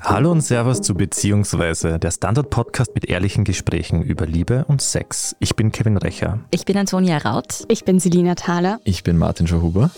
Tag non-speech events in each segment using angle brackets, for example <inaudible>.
Hallo und Servus zu Beziehungsweise, der Standard-Podcast mit ehrlichen Gesprächen über Liebe und Sex. Ich bin Kevin Recher. Ich bin Antonia Raut. Ich bin Selina Thaler. Ich bin Martin Schauhuber.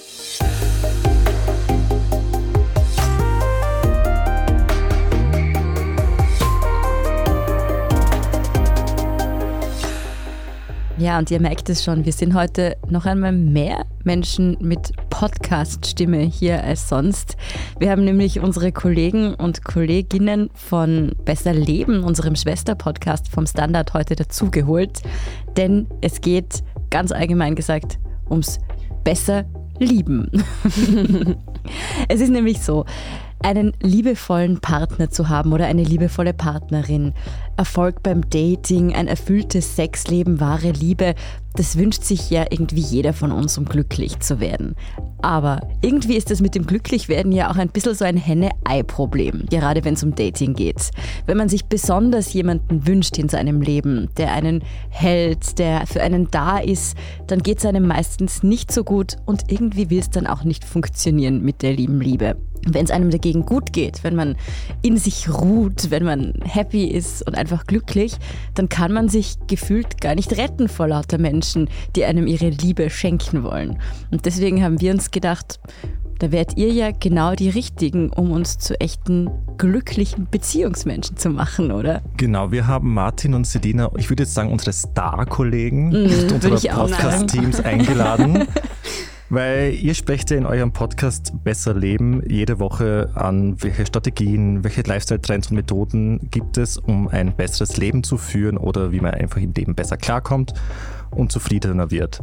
Ja, und ihr merkt es schon, wir sind heute noch einmal mehr Menschen mit Podcast-Stimme hier als sonst. Wir haben nämlich unsere Kollegen und Kolleginnen von Besser Leben, unserem Schwester-Podcast vom Standard, heute dazugeholt. Denn es geht ganz allgemein gesagt ums Besser Lieben. <laughs> es ist nämlich so, einen liebevollen Partner zu haben oder eine liebevolle Partnerin, Erfolg beim Dating, ein erfülltes Sexleben, wahre Liebe, das wünscht sich ja irgendwie jeder von uns, um glücklich zu werden. Aber irgendwie ist es mit dem Glücklichwerden ja auch ein bisschen so ein Henne-Ei-Problem, gerade wenn es um Dating geht. Wenn man sich besonders jemanden wünscht in seinem Leben, der einen hält, der für einen da ist, dann geht es einem meistens nicht so gut und irgendwie will es dann auch nicht funktionieren mit der lieben Liebe wenn es einem dagegen gut geht, wenn man in sich ruht, wenn man happy ist und einfach glücklich, dann kann man sich gefühlt gar nicht retten vor lauter Menschen, die einem ihre Liebe schenken wollen. Und deswegen haben wir uns gedacht, da wärt ihr ja genau die Richtigen, um uns zu echten glücklichen Beziehungsmenschen zu machen, oder? Genau, wir haben Martin und Selina, ich würde jetzt sagen, unsere Star-Kollegen <laughs> mm, unserer Podcast-Teams eingeladen. <laughs> Weil ihr sprecht ja in eurem Podcast Besser Leben jede Woche an, welche Strategien, welche Lifestyle-Trends und Methoden gibt es, um ein besseres Leben zu führen oder wie man einfach im Leben besser klarkommt und zufriedener wird.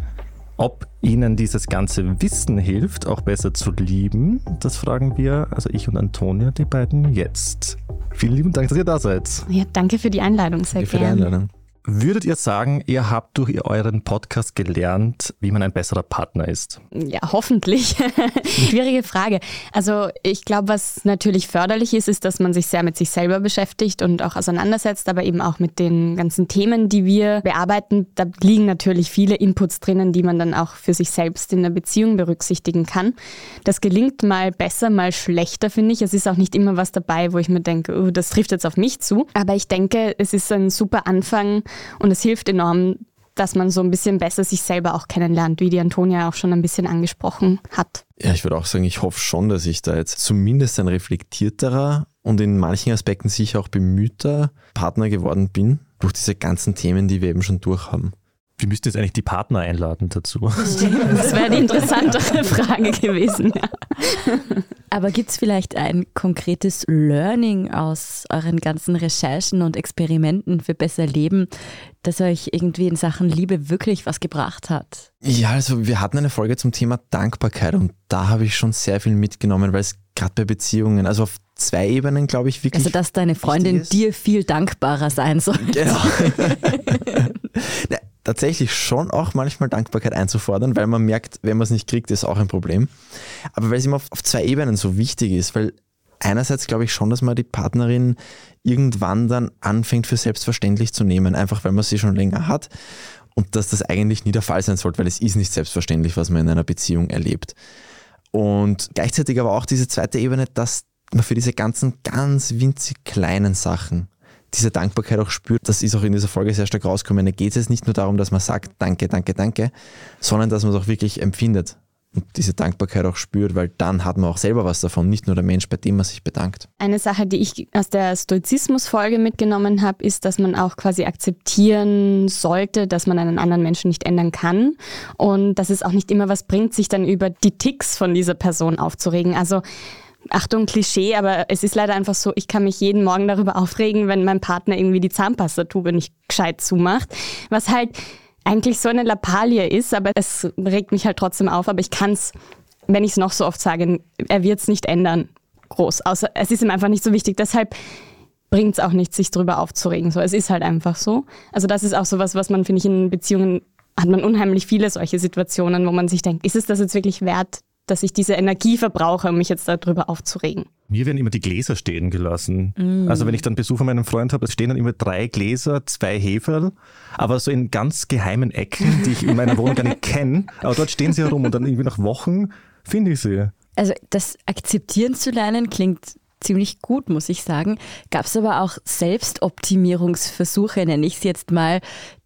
Ob Ihnen dieses ganze Wissen hilft, auch besser zu lieben, das fragen wir, also ich und Antonia, die beiden jetzt. Vielen lieben Dank, dass ihr da seid. Ja, danke für die Einladung, sehr danke gerne. Für die Einladung. Würdet ihr sagen, ihr habt durch euren Podcast gelernt, wie man ein besserer Partner ist? Ja, hoffentlich. <laughs> Schwierige Frage. Also ich glaube, was natürlich förderlich ist, ist, dass man sich sehr mit sich selber beschäftigt und auch auseinandersetzt, aber eben auch mit den ganzen Themen, die wir bearbeiten. Da liegen natürlich viele Inputs drinnen, die man dann auch für sich selbst in der Beziehung berücksichtigen kann. Das gelingt mal besser, mal schlechter, finde ich. Es ist auch nicht immer was dabei, wo ich mir denke, oh, das trifft jetzt auf mich zu. Aber ich denke, es ist ein super Anfang, und es hilft enorm, dass man so ein bisschen besser sich selber auch kennenlernt, wie die Antonia auch schon ein bisschen angesprochen hat. Ja, ich würde auch sagen, ich hoffe schon, dass ich da jetzt zumindest ein reflektierterer und in manchen Aspekten sicher auch bemühter Partner geworden bin, durch diese ganzen Themen, die wir eben schon durchhaben. Wir müssten jetzt eigentlich die Partner einladen dazu. Das wäre die interessantere <laughs> Frage gewesen. Ja. Aber gibt es vielleicht ein konkretes Learning aus euren ganzen Recherchen und Experimenten für besser Leben, das euch irgendwie in Sachen Liebe wirklich was gebracht hat? Ja, also wir hatten eine Folge zum Thema Dankbarkeit und da habe ich schon sehr viel mitgenommen, weil es gerade bei Beziehungen, also auf zwei Ebenen, glaube ich, wirklich. Also, dass deine Freundin dir viel dankbarer sein soll. Genau. <laughs> <laughs> tatsächlich schon auch manchmal Dankbarkeit einzufordern, weil man merkt, wenn man es nicht kriegt, ist auch ein Problem. Aber weil es immer auf, auf zwei Ebenen so wichtig ist, weil einerseits glaube ich schon, dass man die Partnerin irgendwann dann anfängt für selbstverständlich zu nehmen, einfach weil man sie schon länger hat und dass das eigentlich nie der Fall sein sollte, weil es ist nicht selbstverständlich, was man in einer Beziehung erlebt. Und gleichzeitig aber auch diese zweite Ebene, dass man für diese ganzen ganz winzig kleinen Sachen diese Dankbarkeit auch spürt. Das ist auch in dieser Folge sehr stark rausgekommen. Da geht es nicht nur darum, dass man sagt, danke, danke, danke, sondern dass man es auch wirklich empfindet und diese Dankbarkeit auch spürt, weil dann hat man auch selber was davon, nicht nur der Mensch, bei dem man sich bedankt. Eine Sache, die ich aus der Stoizismus-Folge mitgenommen habe, ist, dass man auch quasi akzeptieren sollte, dass man einen anderen Menschen nicht ändern kann und dass es auch nicht immer was bringt, sich dann über die Ticks von dieser Person aufzuregen. Also Achtung, Klischee, aber es ist leider einfach so, ich kann mich jeden Morgen darüber aufregen, wenn mein Partner irgendwie die Zahnpastatube nicht gescheit zumacht. Was halt eigentlich so eine Lappalie ist, aber es regt mich halt trotzdem auf. Aber ich kann es, wenn ich es noch so oft sage, er wird es nicht ändern. Groß. Außer es ist ihm einfach nicht so wichtig. Deshalb bringt es auch nichts, sich darüber aufzuregen. So, es ist halt einfach so. Also das ist auch so was, was man, finde ich, in Beziehungen hat man unheimlich viele solche Situationen, wo man sich denkt, ist es das jetzt wirklich wert, dass ich diese Energie verbrauche, um mich jetzt darüber aufzuregen. Mir werden immer die Gläser stehen gelassen. Mm. Also wenn ich dann Besuch von meinem Freund habe, es stehen dann immer drei Gläser, zwei Heferl, aber so in ganz geheimen Ecken, die ich in meiner Wohnung gar nicht kenne. Aber dort stehen sie herum und dann irgendwie nach Wochen finde ich sie. Also das akzeptieren zu lernen klingt ziemlich gut, muss ich sagen. Gab es aber auch Selbstoptimierungsversuche, nenne ich es jetzt mal,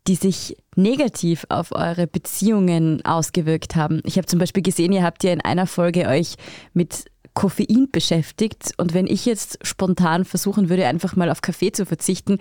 die sich negativ auf eure Beziehungen ausgewirkt haben? Ich habe zum Beispiel gesehen, ihr habt ja in einer Folge euch mit Koffein beschäftigt und wenn ich jetzt spontan versuchen würde, einfach mal auf Kaffee zu verzichten,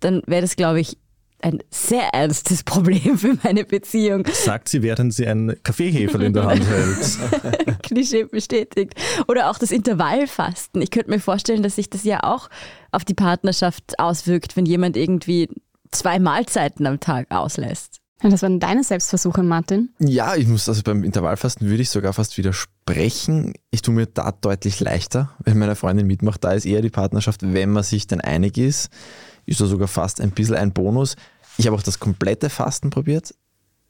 dann wäre das, glaube ich, ein sehr ernstes <laughs> Problem für meine Beziehung. Sagt sie, während sie einen Kaffeehefer in der Hand <laughs> hält. Klischee bestätigt. Oder auch das Intervallfasten. Ich könnte mir vorstellen, dass sich das ja auch auf die Partnerschaft auswirkt, wenn jemand irgendwie zwei Mahlzeiten am Tag auslässt. Das waren deine Selbstversuche, Martin? Ja, ich muss, also beim Intervallfasten würde ich sogar fast widersprechen. Ich tue mir da deutlich leichter, wenn meine Freundin mitmacht. Da ist eher die Partnerschaft, wenn man sich dann einig ist, ist da sogar fast ein bisschen ein Bonus. Ich habe auch das komplette Fasten probiert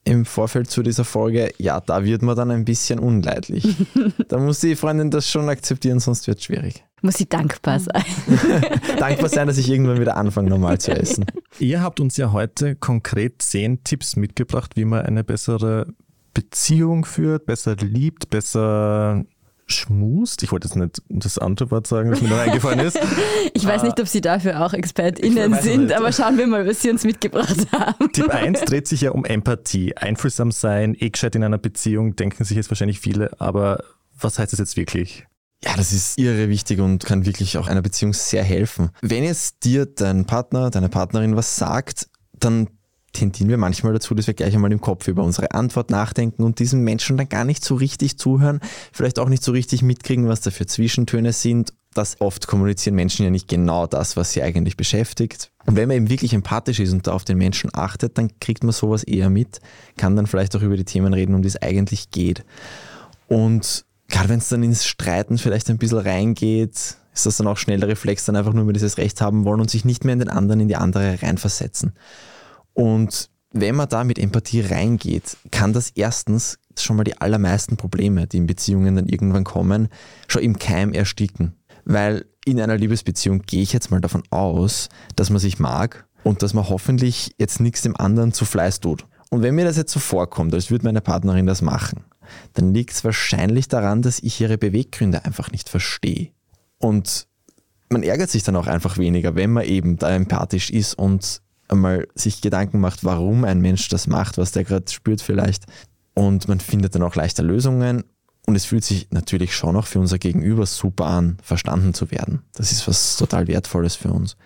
im Vorfeld zu dieser Folge. Ja, da wird man dann ein bisschen unleidlich. <laughs> da muss die Freundin das schon akzeptieren, sonst wird es schwierig. Muss sie dankbar sein. <laughs> dankbar sein, dass ich irgendwann wieder anfange, normal zu essen. Ihr habt uns ja heute konkret zehn Tipps mitgebracht, wie man eine bessere Beziehung führt, besser liebt, besser schmust. Ich wollte jetzt nicht das andere Wort sagen, das mir noch eingefallen ist. <laughs> Ich weiß nicht, ob Sie dafür auch ExpertInnen sind, nicht. aber schauen wir mal, was Sie uns mitgebracht haben. Tipp 1 dreht sich ja um Empathie. Einfühlsam sein, eh gescheit in einer Beziehung, denken sich jetzt wahrscheinlich viele, aber was heißt das jetzt wirklich? Ja, das ist irre wichtig und kann wirklich auch einer Beziehung sehr helfen. Wenn jetzt dir dein Partner, deine Partnerin was sagt, dann tendieren wir manchmal dazu, dass wir gleich einmal im Kopf über unsere Antwort nachdenken und diesem Menschen dann gar nicht so richtig zuhören, vielleicht auch nicht so richtig mitkriegen, was da für Zwischentöne sind. Das oft kommunizieren Menschen ja nicht genau das, was sie eigentlich beschäftigt. Und wenn man eben wirklich empathisch ist und da auf den Menschen achtet, dann kriegt man sowas eher mit, kann dann vielleicht auch über die Themen reden, um die es eigentlich geht. Und gerade wenn es dann ins Streiten vielleicht ein bisschen reingeht, ist das dann auch schnell der Reflex, dann einfach nur über dieses Recht haben wollen und sich nicht mehr in den anderen, in die andere reinversetzen. Und wenn man da mit Empathie reingeht, kann das erstens schon mal die allermeisten Probleme, die in Beziehungen dann irgendwann kommen, schon im Keim ersticken. Weil in einer Liebesbeziehung gehe ich jetzt mal davon aus, dass man sich mag und dass man hoffentlich jetzt nichts dem anderen zu Fleiß tut. Und wenn mir das jetzt so vorkommt, als würde meine Partnerin das machen, dann liegt es wahrscheinlich daran, dass ich ihre Beweggründe einfach nicht verstehe. Und man ärgert sich dann auch einfach weniger, wenn man eben da empathisch ist und einmal sich Gedanken macht, warum ein Mensch das macht, was der gerade spürt vielleicht. Und man findet dann auch leichter Lösungen. Und es fühlt sich natürlich schon auch für unser Gegenüber super an, verstanden zu werden. Das ist was total Wertvolles für uns.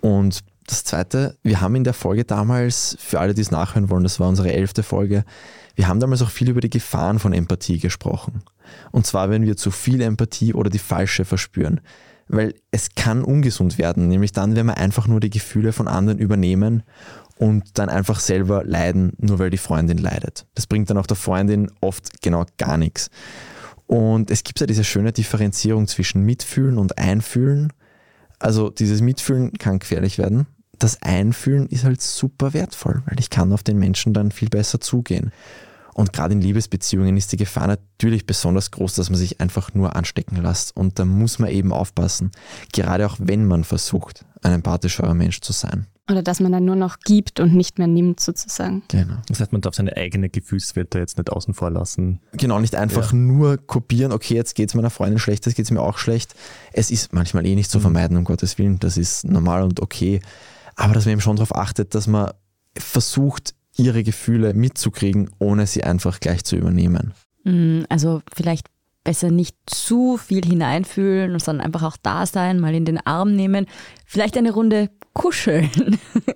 Und das Zweite, wir haben in der Folge damals, für alle, die es nachhören wollen, das war unsere elfte Folge, wir haben damals auch viel über die Gefahren von Empathie gesprochen. Und zwar, wenn wir zu viel Empathie oder die falsche verspüren weil es kann ungesund werden, nämlich dann, wenn wir einfach nur die Gefühle von anderen übernehmen und dann einfach selber leiden, nur weil die Freundin leidet. Das bringt dann auch der Freundin oft genau gar nichts. Und es gibt ja diese schöne Differenzierung zwischen Mitfühlen und Einfühlen. Also dieses Mitfühlen kann gefährlich werden. Das Einfühlen ist halt super wertvoll, weil ich kann auf den Menschen dann viel besser zugehen. Und gerade in Liebesbeziehungen ist die Gefahr natürlich besonders groß, dass man sich einfach nur anstecken lässt. Und da muss man eben aufpassen, gerade auch wenn man versucht, ein empathischerer Mensch zu sein. Oder dass man dann nur noch gibt und nicht mehr nimmt, sozusagen. Genau. Das heißt, man darf seine eigene Gefühlswelt da jetzt nicht außen vor lassen. Genau, nicht einfach ja. nur kopieren, okay, jetzt geht es meiner Freundin schlecht, jetzt geht es mir auch schlecht. Es ist manchmal eh nicht zu mhm. vermeiden, um Gottes Willen. Das ist normal und okay. Aber dass man eben schon darauf achtet, dass man versucht, ihre Gefühle mitzukriegen, ohne sie einfach gleich zu übernehmen. Mm, also vielleicht besser nicht zu viel hineinfühlen, sondern einfach auch da sein, mal in den Arm nehmen, vielleicht eine Runde kuscheln.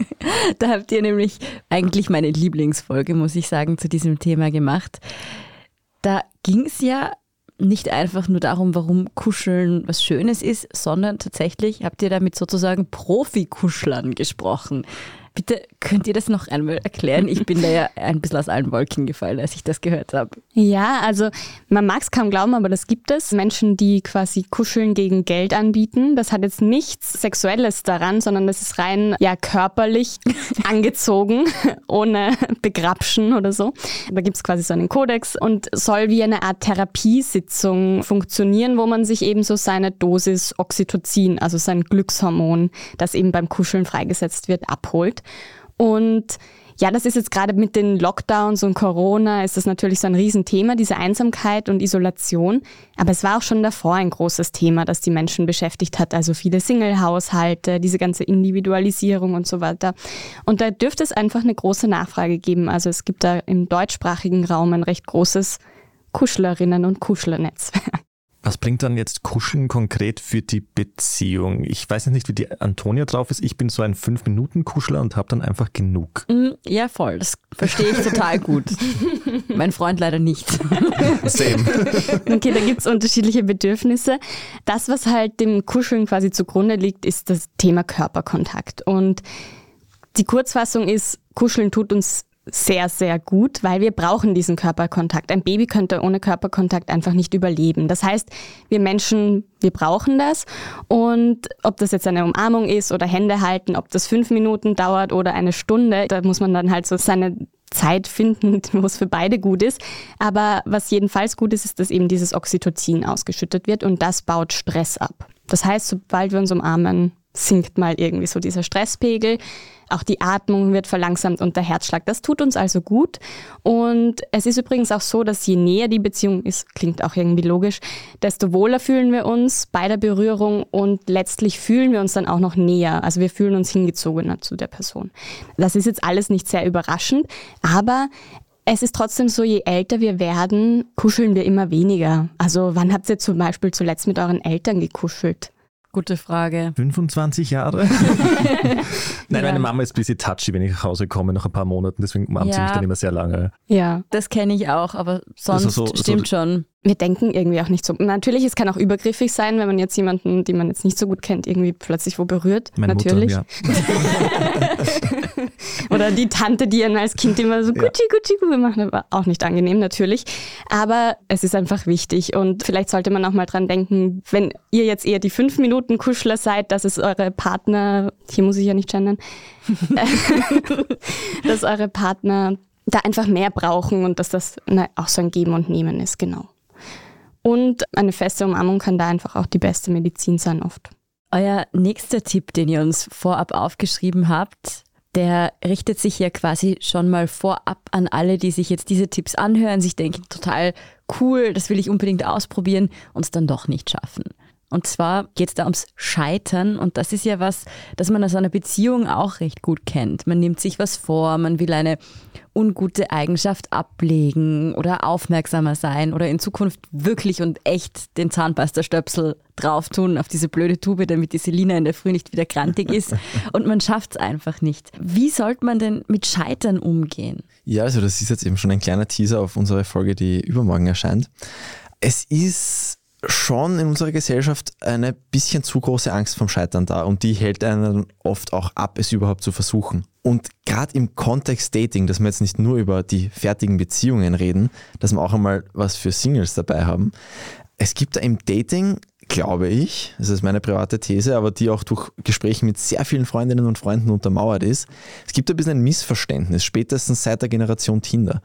<laughs> da habt ihr nämlich eigentlich meine Lieblingsfolge, muss ich sagen, zu diesem Thema gemacht. Da ging es ja nicht einfach nur darum, warum Kuscheln was Schönes ist, sondern tatsächlich habt ihr da mit sozusagen Profikuschlern gesprochen. Bitte könnt ihr das noch einmal erklären? Ich bin da ja ein bisschen aus allen Wolken gefallen, als ich das gehört habe. Ja, also man mag es kaum glauben, aber das gibt es. Menschen, die quasi Kuscheln gegen Geld anbieten. Das hat jetzt nichts Sexuelles daran, sondern das ist rein ja körperlich <laughs> angezogen, ohne Begrapschen oder so. Da gibt es quasi so einen Kodex und soll wie eine Art Therapiesitzung funktionieren, wo man sich eben so seine Dosis Oxytocin, also sein Glückshormon, das eben beim Kuscheln freigesetzt wird, abholt. Und ja, das ist jetzt gerade mit den Lockdowns und Corona ist das natürlich so ein Riesenthema, diese Einsamkeit und Isolation. Aber es war auch schon davor ein großes Thema, das die Menschen beschäftigt hat. Also viele Single-Haushalte, diese ganze Individualisierung und so weiter. Und da dürfte es einfach eine große Nachfrage geben. Also es gibt da im deutschsprachigen Raum ein recht großes Kuschlerinnen- und Kuschlernetzwerk. <laughs> Was bringt dann jetzt Kuscheln konkret für die Beziehung? Ich weiß nicht, wie die Antonia drauf ist. Ich bin so ein Fünf-Minuten-Kuschler und habe dann einfach genug. Mm, ja, voll. Das verstehe ich total gut. <laughs> mein Freund leider nicht. Same. Okay, da gibt es unterschiedliche Bedürfnisse. Das, was halt dem Kuscheln quasi zugrunde liegt, ist das Thema Körperkontakt. Und die Kurzfassung ist, Kuscheln tut uns sehr, sehr gut, weil wir brauchen diesen Körperkontakt. Ein Baby könnte ohne Körperkontakt einfach nicht überleben. Das heißt, wir Menschen, wir brauchen das. Und ob das jetzt eine Umarmung ist oder Hände halten, ob das fünf Minuten dauert oder eine Stunde, da muss man dann halt so seine Zeit finden, <laughs> wo es für beide gut ist. Aber was jedenfalls gut ist, ist, dass eben dieses Oxytocin ausgeschüttet wird und das baut Stress ab. Das heißt, sobald wir uns umarmen, sinkt mal irgendwie so dieser Stresspegel. Auch die Atmung wird verlangsamt und der Herzschlag. Das tut uns also gut. Und es ist übrigens auch so, dass je näher die Beziehung ist, klingt auch irgendwie logisch, desto wohler fühlen wir uns bei der Berührung und letztlich fühlen wir uns dann auch noch näher. Also wir fühlen uns hingezogener zu der Person. Das ist jetzt alles nicht sehr überraschend, aber es ist trotzdem so, je älter wir werden, kuscheln wir immer weniger. Also wann habt ihr zum Beispiel zuletzt mit euren Eltern gekuschelt? Gute Frage. 25 Jahre? <laughs> Nein, ja. meine Mama ist ein bisschen touchy, wenn ich nach Hause komme nach ein paar Monaten, deswegen umarmt ja. sie mich dann immer sehr lange. Ja, das kenne ich auch, aber sonst also so, stimmt so, schon. Wir denken irgendwie auch nicht so. Natürlich, es kann auch übergriffig sein, wenn man jetzt jemanden, den man jetzt nicht so gut kennt, irgendwie plötzlich wo berührt. Meine Natürlich. Mutter, ja. <laughs> <laughs> Oder die Tante, die einen als Kind immer so Gucci, Gucci, Gucci macht, aber auch nicht angenehm natürlich. Aber es ist einfach wichtig und vielleicht sollte man auch mal dran denken, wenn ihr jetzt eher die fünf Minuten Kuschler seid, dass es eure Partner, hier muss ich ja nicht gendern, <laughs> dass eure Partner da einfach mehr brauchen und dass das na, auch so ein Geben und Nehmen ist, genau. Und eine feste Umarmung kann da einfach auch die beste Medizin sein oft. Euer nächster Tipp, den ihr uns vorab aufgeschrieben habt, der richtet sich ja quasi schon mal vorab an alle, die sich jetzt diese Tipps anhören, sich denken, total cool, das will ich unbedingt ausprobieren und es dann doch nicht schaffen. Und zwar geht es da ums Scheitern und das ist ja was, das man aus einer Beziehung auch recht gut kennt. Man nimmt sich was vor, man will eine ungute Eigenschaft ablegen oder aufmerksamer sein oder in Zukunft wirklich und echt den Zahnpastastöpsel drauf tun auf diese blöde Tube, damit die Selina in der Früh nicht wieder krantig ist <laughs> und man schafft es einfach nicht. Wie sollte man denn mit Scheitern umgehen? Ja, also das ist jetzt eben schon ein kleiner Teaser auf unsere Folge, die übermorgen erscheint. Es ist schon in unserer Gesellschaft eine bisschen zu große Angst vom Scheitern da und die hält einen oft auch ab, es überhaupt zu versuchen. Und gerade im Kontext Dating, dass wir jetzt nicht nur über die fertigen Beziehungen reden, dass wir auch einmal was für Singles dabei haben. Es gibt da im Dating, glaube ich, das ist meine private These, aber die auch durch Gespräche mit sehr vielen Freundinnen und Freunden untermauert ist, es gibt ein bisschen ein Missverständnis, spätestens seit der Generation Tinder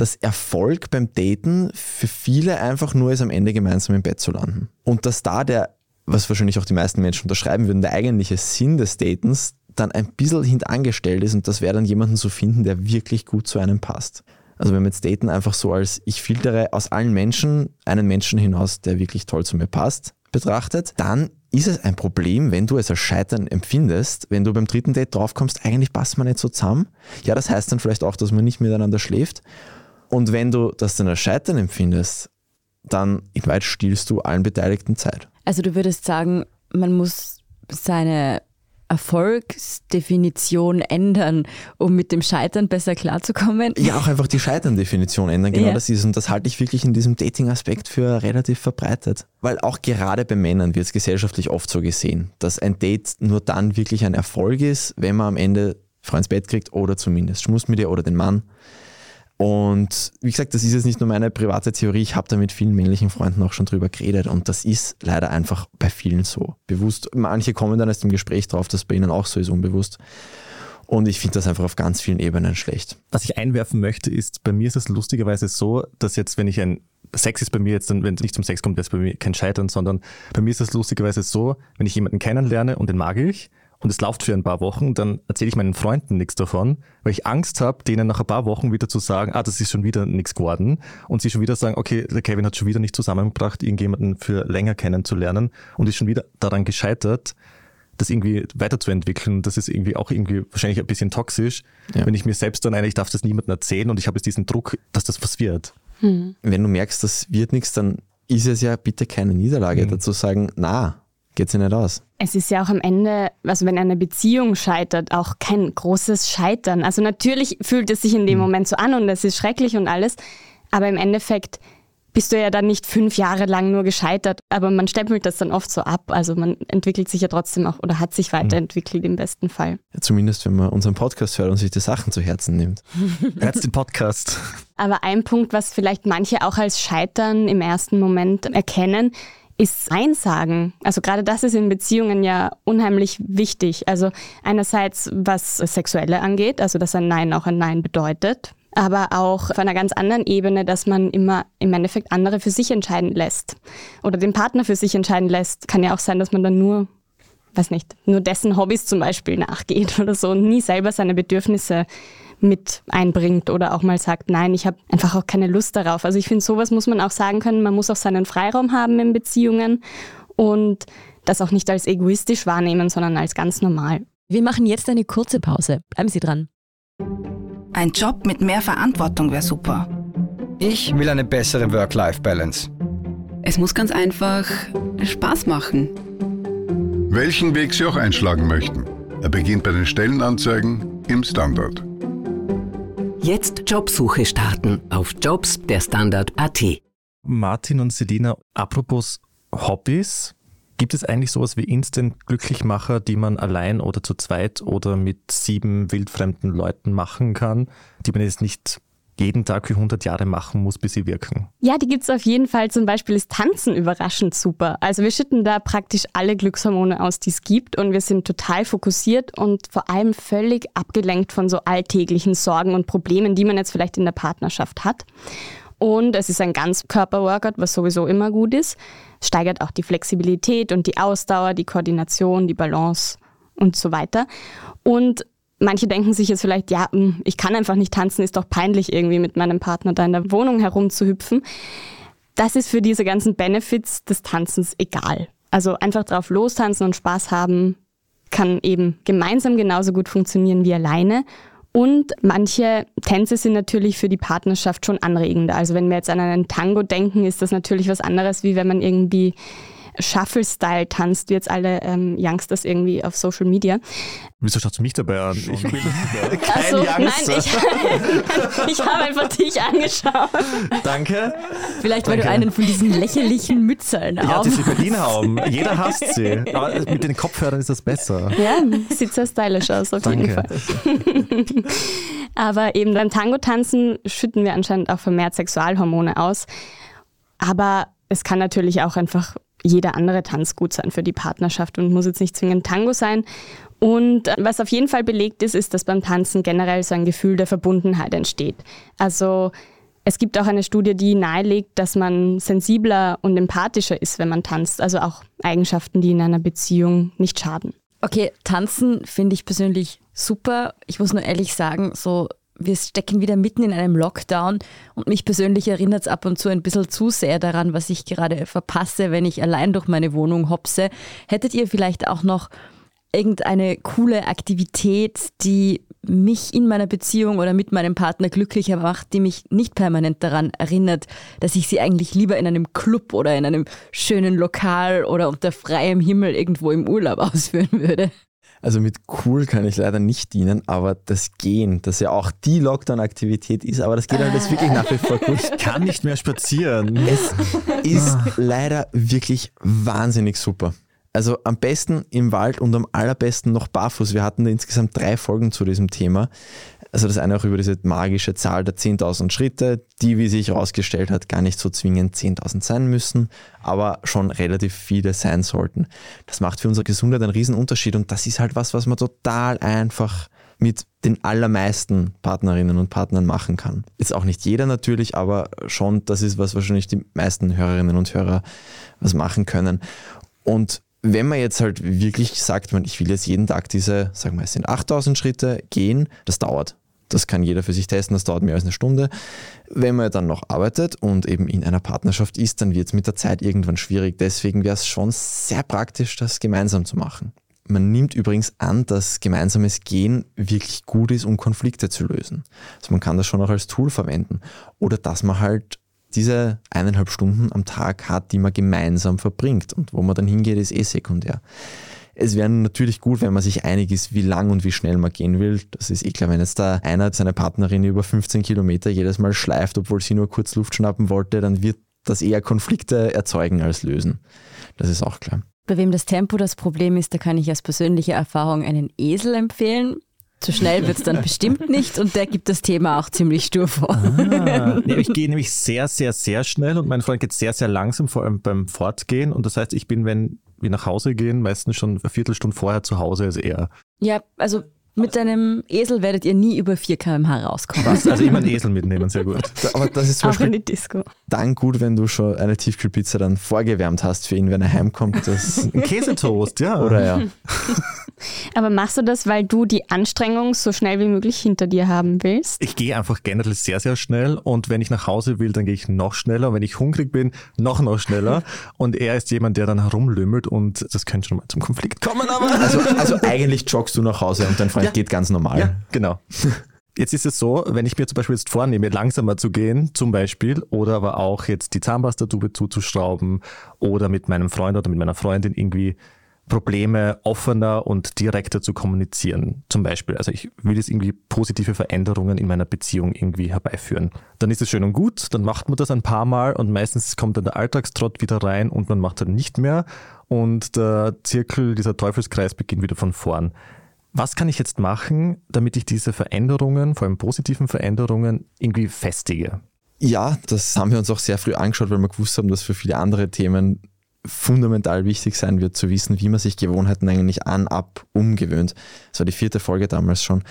dass Erfolg beim Daten für viele einfach nur ist, am Ende gemeinsam im Bett zu landen. Und dass da der, was wahrscheinlich auch die meisten Menschen unterschreiben würden, der eigentliche Sinn des Datens dann ein bisschen hintangestellt ist und das wäre dann jemanden zu finden, der wirklich gut zu einem passt. Also wenn man jetzt Daten einfach so als ich filtere aus allen Menschen einen Menschen hinaus, der wirklich toll zu mir passt, betrachtet, dann ist es ein Problem, wenn du es als Scheitern empfindest, wenn du beim dritten Date draufkommst, eigentlich passt man nicht so zusammen. Ja, das heißt dann vielleicht auch, dass man nicht miteinander schläft. Und wenn du das dann als Scheitern empfindest, dann in weit stiehlst du allen Beteiligten Zeit. Also du würdest sagen, man muss seine Erfolgsdefinition ändern, um mit dem Scheitern besser klarzukommen? Ja, auch einfach die Scheitern-Definition ändern. Genau ja. das ist. Und das halte ich wirklich in diesem Dating-Aspekt für relativ verbreitet. Weil auch gerade bei Männern wird es gesellschaftlich oft so gesehen, dass ein Date nur dann wirklich ein Erfolg ist, wenn man am Ende Frau ins Bett kriegt oder zumindest schmust mit ihr oder den Mann. Und wie gesagt, das ist jetzt nicht nur meine private Theorie, ich habe da mit vielen männlichen Freunden auch schon drüber geredet und das ist leider einfach bei vielen so. Bewusst, manche kommen dann erst im Gespräch drauf, dass bei ihnen auch so ist, unbewusst. Und ich finde das einfach auf ganz vielen Ebenen schlecht. Was ich einwerfen möchte, ist, bei mir ist es lustigerweise so, dass jetzt, wenn ich ein Sex ist bei mir jetzt, wenn es nicht zum Sex kommt, ist bei mir kein Scheitern, sondern bei mir ist es lustigerweise so, wenn ich jemanden kennenlerne und den mag ich und es läuft für ein paar Wochen, dann erzähle ich meinen Freunden nichts davon, weil ich Angst habe, denen nach ein paar Wochen wieder zu sagen, ah, das ist schon wieder nichts geworden und sie schon wieder sagen, okay, der Kevin hat schon wieder nicht zusammengebracht, irgendjemanden für länger kennenzulernen und ist schon wieder daran gescheitert, das irgendwie weiterzuentwickeln. Das ist irgendwie auch irgendwie wahrscheinlich ein bisschen toxisch, ja. wenn ich mir selbst dann eine, ich darf das niemandem erzählen und ich habe jetzt diesen Druck, dass das was wird. Hm. Wenn du merkst, das wird nichts, dann ist es ja bitte keine Niederlage, hm. dazu sagen, na, geht sie nicht aus. Es ist ja auch am Ende, also wenn eine Beziehung scheitert, auch kein großes Scheitern. Also natürlich fühlt es sich in dem hm. Moment so an und es ist schrecklich und alles, aber im Endeffekt bist du ja dann nicht fünf Jahre lang nur gescheitert, aber man stempelt das dann oft so ab. Also man entwickelt sich ja trotzdem auch oder hat sich weiterentwickelt im besten Fall. Ja, zumindest wenn man unseren Podcast hört und sich die Sachen zu Herzen nimmt. <laughs> Hört den Podcast. Aber ein Punkt, was vielleicht manche auch als Scheitern im ersten Moment erkennen, ist Einsagen. Also gerade das ist in Beziehungen ja unheimlich wichtig. Also einerseits was Sexuelle angeht, also dass ein Nein auch ein Nein bedeutet, aber auch auf einer ganz anderen Ebene, dass man immer im Endeffekt andere für sich entscheiden lässt oder den Partner für sich entscheiden lässt. Kann ja auch sein, dass man dann nur, weiß nicht, nur dessen Hobbys zum Beispiel nachgeht <laughs> oder so und nie selber seine Bedürfnisse mit einbringt oder auch mal sagt, nein, ich habe einfach auch keine Lust darauf. Also ich finde, sowas muss man auch sagen können. Man muss auch seinen Freiraum haben in Beziehungen und das auch nicht als egoistisch wahrnehmen, sondern als ganz normal. Wir machen jetzt eine kurze Pause. Bleiben Sie dran. Ein Job mit mehr Verantwortung wäre super. Ich will eine bessere Work-Life-Balance. Es muss ganz einfach Spaß machen. Welchen Weg Sie auch einschlagen möchten. Er beginnt bei den Stellenanzeigen im Standard. Jetzt Jobsuche starten auf Jobs der Standard.at. Martin und Selina, apropos Hobbys, gibt es eigentlich sowas wie Instant-Glücklichmacher, die man allein oder zu zweit oder mit sieben wildfremden Leuten machen kann, die man jetzt nicht jeden Tag für 100 Jahre machen muss, bis sie wirken. Ja, die gibt es auf jeden Fall. Zum Beispiel ist Tanzen überraschend super. Also wir schütten da praktisch alle Glückshormone aus, die es gibt und wir sind total fokussiert und vor allem völlig abgelenkt von so alltäglichen Sorgen und Problemen, die man jetzt vielleicht in der Partnerschaft hat. Und es ist ein Ganzkörper-Workout, was sowieso immer gut ist. Steigert auch die Flexibilität und die Ausdauer, die Koordination, die Balance und so weiter. Und Manche denken sich jetzt vielleicht, ja, hm, ich kann einfach nicht tanzen, ist doch peinlich irgendwie mit meinem Partner da in der Wohnung herumzuhüpfen. Das ist für diese ganzen Benefits des Tanzens egal. Also einfach drauf lostanzen und Spaß haben kann eben gemeinsam genauso gut funktionieren wie alleine. Und manche Tänze sind natürlich für die Partnerschaft schon anregender. Also wenn wir jetzt an einen Tango denken, ist das natürlich was anderes, wie wenn man irgendwie Shuffle-Style tanzt, wie jetzt alle ähm, Youngsters irgendwie auf Social Media. Wieso schaust du mich dabei an? Ich bin kein also, Youngster. Nein, ich, <laughs> ich habe einfach dich angeschaut. Danke. Vielleicht, weil Danke. du einen von diesen lächerlichen Mützern hast. Ja, diese Berliner haben. Jeder hasst sie. Aber mit den Kopfhörern ist das besser. Ja, sieht sehr stylisch aus auf Danke. jeden Fall. <laughs> Aber eben beim Tango-Tanzen schütten wir anscheinend auch vermehrt Sexualhormone aus. Aber es kann natürlich auch einfach jeder andere Tanz gut sein für die Partnerschaft und muss jetzt nicht zwingend Tango sein. Und was auf jeden Fall belegt ist, ist, dass beim Tanzen generell so ein Gefühl der Verbundenheit entsteht. Also es gibt auch eine Studie, die nahelegt, dass man sensibler und empathischer ist, wenn man tanzt. Also auch Eigenschaften, die in einer Beziehung nicht schaden. Okay, tanzen finde ich persönlich super. Ich muss nur ehrlich sagen, so wir stecken wieder mitten in einem Lockdown und mich persönlich erinnert es ab und zu ein bisschen zu sehr daran, was ich gerade verpasse, wenn ich allein durch meine Wohnung hopse. Hättet ihr vielleicht auch noch irgendeine coole Aktivität, die mich in meiner Beziehung oder mit meinem Partner glücklicher macht, die mich nicht permanent daran erinnert, dass ich sie eigentlich lieber in einem Club oder in einem schönen Lokal oder unter freiem Himmel irgendwo im Urlaub <laughs> ausführen würde? Also mit cool kann ich leider nicht dienen, aber das Gehen, das ja auch die Lockdown-Aktivität ist, aber das geht halt jetzt wirklich nach wie vor gut. Ich kann nicht mehr spazieren. Es ist leider wirklich wahnsinnig super. Also am besten im Wald und am allerbesten noch barfuß. Wir hatten insgesamt drei Folgen zu diesem Thema. Also das eine auch über diese magische Zahl der 10.000 Schritte, die, wie sich herausgestellt hat, gar nicht so zwingend 10.000 sein müssen, aber schon relativ viele sein sollten. Das macht für unsere Gesundheit einen riesen Unterschied und das ist halt was, was man total einfach mit den allermeisten Partnerinnen und Partnern machen kann. Ist auch nicht jeder natürlich, aber schon, das ist was wahrscheinlich die meisten Hörerinnen und Hörer was machen können. Und Wenn man jetzt halt wirklich sagt, man, ich will jetzt jeden Tag diese, sagen wir, es sind 8000 Schritte gehen, das dauert. Das kann jeder für sich testen, das dauert mehr als eine Stunde. Wenn man dann noch arbeitet und eben in einer Partnerschaft ist, dann wird es mit der Zeit irgendwann schwierig. Deswegen wäre es schon sehr praktisch, das gemeinsam zu machen. Man nimmt übrigens an, dass gemeinsames Gehen wirklich gut ist, um Konflikte zu lösen. Also man kann das schon auch als Tool verwenden. Oder dass man halt diese eineinhalb Stunden am Tag hat, die man gemeinsam verbringt. Und wo man dann hingeht, ist eh sekundär. Es wäre natürlich gut, wenn man sich einig ist, wie lang und wie schnell man gehen will. Das ist eh klar, wenn jetzt da einer seine Partnerin über 15 Kilometer jedes Mal schleift, obwohl sie nur kurz Luft schnappen wollte, dann wird das eher Konflikte erzeugen als lösen. Das ist auch klar. Bei wem das Tempo das Problem ist, da kann ich aus persönlicher Erfahrung einen Esel empfehlen. Zu schnell wird es dann <laughs> bestimmt nicht und der gibt das Thema auch ziemlich stur vor. Ah, nee, ich gehe nämlich sehr, sehr, sehr schnell und mein Freund geht sehr, sehr langsam, vor allem beim Fortgehen. Und das heißt, ich bin, wenn wir nach Hause gehen, meistens schon eine Viertelstunde vorher zu Hause als er. Ja, also mit deinem Esel werdet ihr nie über 4 km/h rauskommen. Was? Also immer einen Esel mitnehmen, sehr gut. Aber das ist zum Auch Beispiel in die Disco. dann gut, wenn du schon eine Tiefkühlpizza dann vorgewärmt hast für ihn, wenn er heimkommt. Das, Ein Käsetoast, ja. oder ja. <laughs> Aber machst du das, weil du die Anstrengung so schnell wie möglich hinter dir haben willst? Ich gehe einfach generell sehr, sehr schnell und wenn ich nach Hause will, dann gehe ich noch schneller. Wenn ich hungrig bin, noch, noch schneller. <laughs> Und er ist jemand, der dann herumlümmelt und das könnte schon mal zum Konflikt kommen, aber. <laughs> Also, also <laughs> eigentlich joggst du nach Hause und dein Freund geht ganz normal. Ja, genau. Jetzt ist es so, wenn ich mir zum Beispiel jetzt vornehme, langsamer zu gehen, zum Beispiel, oder aber auch jetzt die Zahnpastatube zuzuschrauben oder mit meinem Freund oder mit meiner Freundin irgendwie Probleme offener und direkter zu kommunizieren, zum Beispiel. Also ich will jetzt irgendwie positive Veränderungen in meiner Beziehung irgendwie herbeiführen. Dann ist es schön und gut, dann macht man das ein paar Mal und meistens kommt dann der Alltagstrott wieder rein und man macht dann nicht mehr und der Zirkel, dieser Teufelskreis beginnt wieder von vorn. Was kann ich jetzt machen, damit ich diese Veränderungen, vor allem positiven Veränderungen, irgendwie festige? Ja, das haben wir uns auch sehr früh angeschaut, weil wir gewusst haben, dass für viele andere Themen fundamental wichtig sein wird, zu wissen, wie man sich Gewohnheiten eigentlich an, ab, umgewöhnt. Das war die vierte Folge damals schon.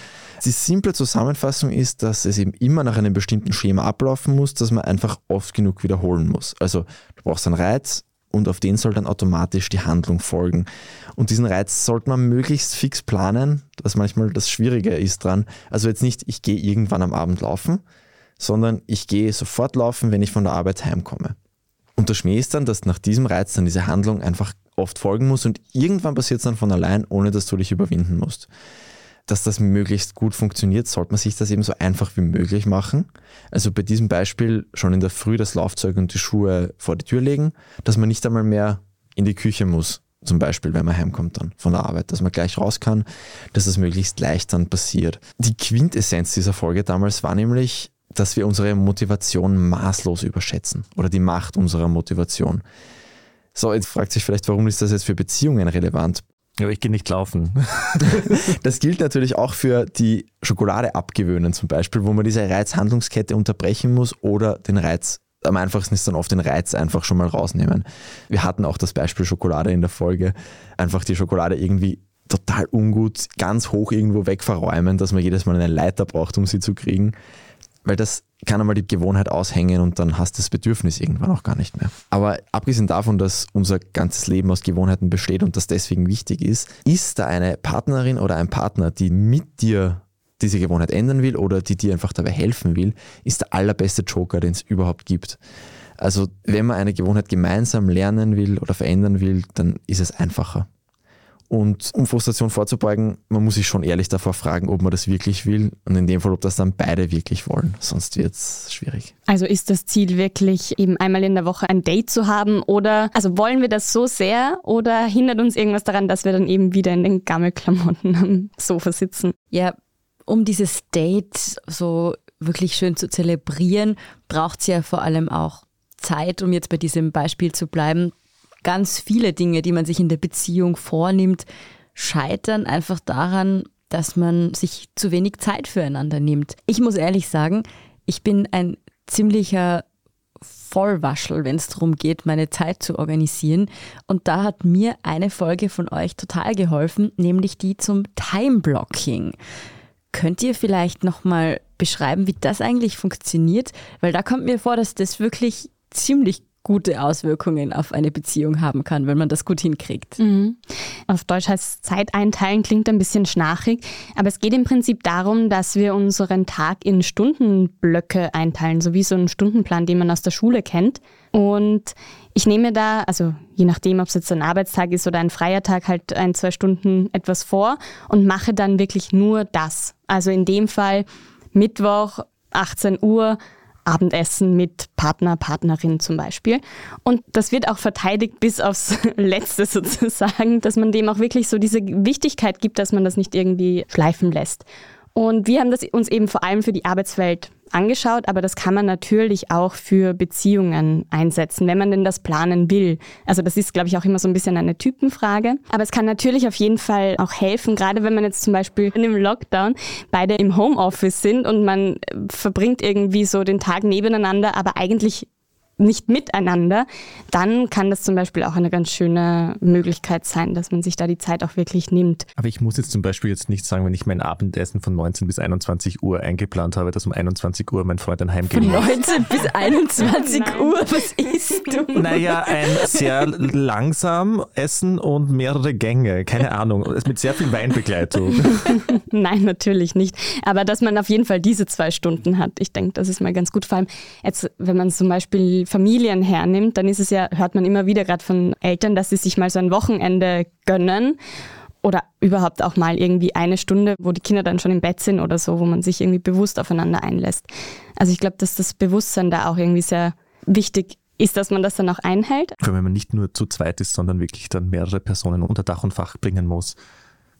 Die simple Zusammenfassung ist, dass es eben immer nach einem bestimmten Schema ablaufen muss, dass man einfach oft genug wiederholen muss. Also du brauchst einen Reiz und auf den soll dann automatisch die Handlung folgen. Und diesen Reiz sollte man möglichst fix planen, was manchmal das Schwierige ist dran. Also jetzt nicht, ich gehe irgendwann am Abend laufen, sondern ich gehe sofort laufen, wenn ich von der Arbeit heimkomme. Und der Schmäh ist dann, dass nach diesem Reiz dann diese Handlung einfach oft folgen muss und irgendwann passiert es dann von allein, ohne dass du dich überwinden musst. Dass das möglichst gut funktioniert, sollte man sich das eben so einfach wie möglich machen. Also bei diesem Beispiel schon in der Früh das Laufzeug und die Schuhe vor die Tür legen, dass man nicht einmal mehr in die Küche muss, zum Beispiel, wenn man heimkommt dann von der Arbeit, dass man gleich raus kann, dass das möglichst leicht dann passiert. Die Quintessenz dieser Folge damals war nämlich, dass wir unsere Motivation maßlos überschätzen oder die Macht unserer Motivation. So, jetzt fragt sich vielleicht, warum ist das jetzt für Beziehungen relevant? Ja, ich gehe nicht laufen. <laughs> Das gilt natürlich auch für die Schokolade abgewöhnen zum Beispiel, wo man diese Reizhandlungskette unterbrechen muss oder den Reiz, am einfachsten ist dann oft den Reiz einfach schon mal rausnehmen. Wir hatten auch das Beispiel Schokolade in der Folge, einfach die Schokolade irgendwie total ungut ganz hoch irgendwo wegverräumen, dass man jedes Mal eine Leiter braucht, um sie zu kriegen weil das kann einmal die Gewohnheit aushängen und dann hast du das Bedürfnis irgendwann auch gar nicht mehr. Aber abgesehen davon, dass unser ganzes Leben aus Gewohnheiten besteht und das deswegen wichtig ist, ist da eine Partnerin oder ein Partner, die mit dir diese Gewohnheit ändern will oder die dir einfach dabei helfen will, ist der allerbeste Joker, den es überhaupt gibt. Also wenn man eine Gewohnheit gemeinsam lernen will oder verändern will, dann ist es einfacher. Und um Frustration vorzubeugen, man muss sich schon ehrlich davor fragen, ob man das wirklich will und in dem Fall, ob das dann beide wirklich wollen. Sonst wird es schwierig. Also ist das Ziel wirklich eben einmal in der Woche ein Date zu haben oder also wollen wir das so sehr oder hindert uns irgendwas daran, dass wir dann eben wieder in den Gammelklamotten am Sofa sitzen? Ja, um dieses Date so wirklich schön zu zelebrieren, braucht es ja vor allem auch Zeit, um jetzt bei diesem Beispiel zu bleiben, ganz viele Dinge, die man sich in der Beziehung vornimmt, scheitern einfach daran, dass man sich zu wenig Zeit füreinander nimmt. Ich muss ehrlich sagen, ich bin ein ziemlicher Vollwaschel, wenn es darum geht, meine Zeit zu organisieren. Und da hat mir eine Folge von euch total geholfen, nämlich die zum Time-Blocking. Könnt ihr vielleicht nochmal beschreiben, wie das eigentlich funktioniert? Weil da kommt mir vor, dass das wirklich ziemlich gute Auswirkungen auf eine Beziehung haben kann, wenn man das gut hinkriegt. Mhm. Auf Deutsch heißt Zeit einteilen, klingt ein bisschen schnarchig, aber es geht im Prinzip darum, dass wir unseren Tag in Stundenblöcke einteilen, so wie so ein Stundenplan, den man aus der Schule kennt. Und ich nehme da, also je nachdem, ob es jetzt ein Arbeitstag ist oder ein freier Tag, halt ein, zwei Stunden etwas vor und mache dann wirklich nur das. Also in dem Fall Mittwoch, 18 Uhr, Abendessen mit Partner, Partnerin zum Beispiel. Und das wird auch verteidigt bis aufs <laughs> Letzte sozusagen, dass man dem auch wirklich so diese Wichtigkeit gibt, dass man das nicht irgendwie schleifen lässt. Und wir haben das uns eben vor allem für die Arbeitswelt angeschaut, aber das kann man natürlich auch für Beziehungen einsetzen, wenn man denn das planen will. Also das ist, glaube ich, auch immer so ein bisschen eine Typenfrage. Aber es kann natürlich auf jeden Fall auch helfen, gerade wenn man jetzt zum Beispiel in dem Lockdown beide im Homeoffice sind und man verbringt irgendwie so den Tag nebeneinander, aber eigentlich nicht miteinander, dann kann das zum Beispiel auch eine ganz schöne Möglichkeit sein, dass man sich da die Zeit auch wirklich nimmt. Aber ich muss jetzt zum Beispiel jetzt nicht sagen, wenn ich mein Abendessen von 19 bis 21 Uhr eingeplant habe, dass um 21 Uhr mein Freund dann heimgeht. Von 19 bis 21 Uhr, was isst du? Naja, ein sehr langsam Essen und mehrere Gänge, keine Ahnung, mit sehr viel Weinbegleitung. <laughs> Nein, natürlich nicht. Aber dass man auf jeden Fall diese zwei Stunden hat, ich denke, das ist mal ganz gut. Vor allem jetzt, wenn man zum Beispiel Familien hernimmt, dann ist es ja, hört man immer wieder gerade von Eltern, dass sie sich mal so ein Wochenende gönnen oder überhaupt auch mal irgendwie eine Stunde, wo die Kinder dann schon im Bett sind oder so, wo man sich irgendwie bewusst aufeinander einlässt. Also ich glaube, dass das Bewusstsein da auch irgendwie sehr wichtig ist, dass man das dann auch einhält. Wenn man nicht nur zu zweit ist, sondern wirklich dann mehrere Personen unter Dach und Fach bringen muss,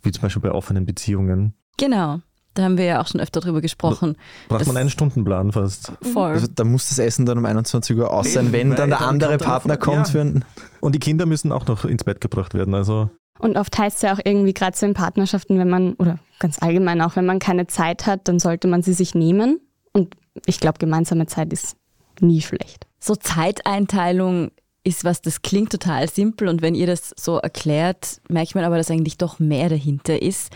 wie zum Beispiel bei offenen Beziehungen. Genau. Da haben wir ja auch schon öfter drüber gesprochen. Da braucht man einen Stundenplan fast. Voll. Also da muss das Essen dann um 21 Uhr aus sein, wenn dann der andere Partner kommt. Für ein und die Kinder müssen auch noch ins Bett gebracht werden. Also und oft heißt es ja auch irgendwie, gerade so in Partnerschaften, wenn man, oder ganz allgemein auch, wenn man keine Zeit hat, dann sollte man sie sich nehmen. Und ich glaube, gemeinsame Zeit ist nie schlecht. So Zeiteinteilung ist was, das klingt total simpel und wenn ihr das so erklärt, merkt man aber, dass eigentlich doch mehr dahinter ist.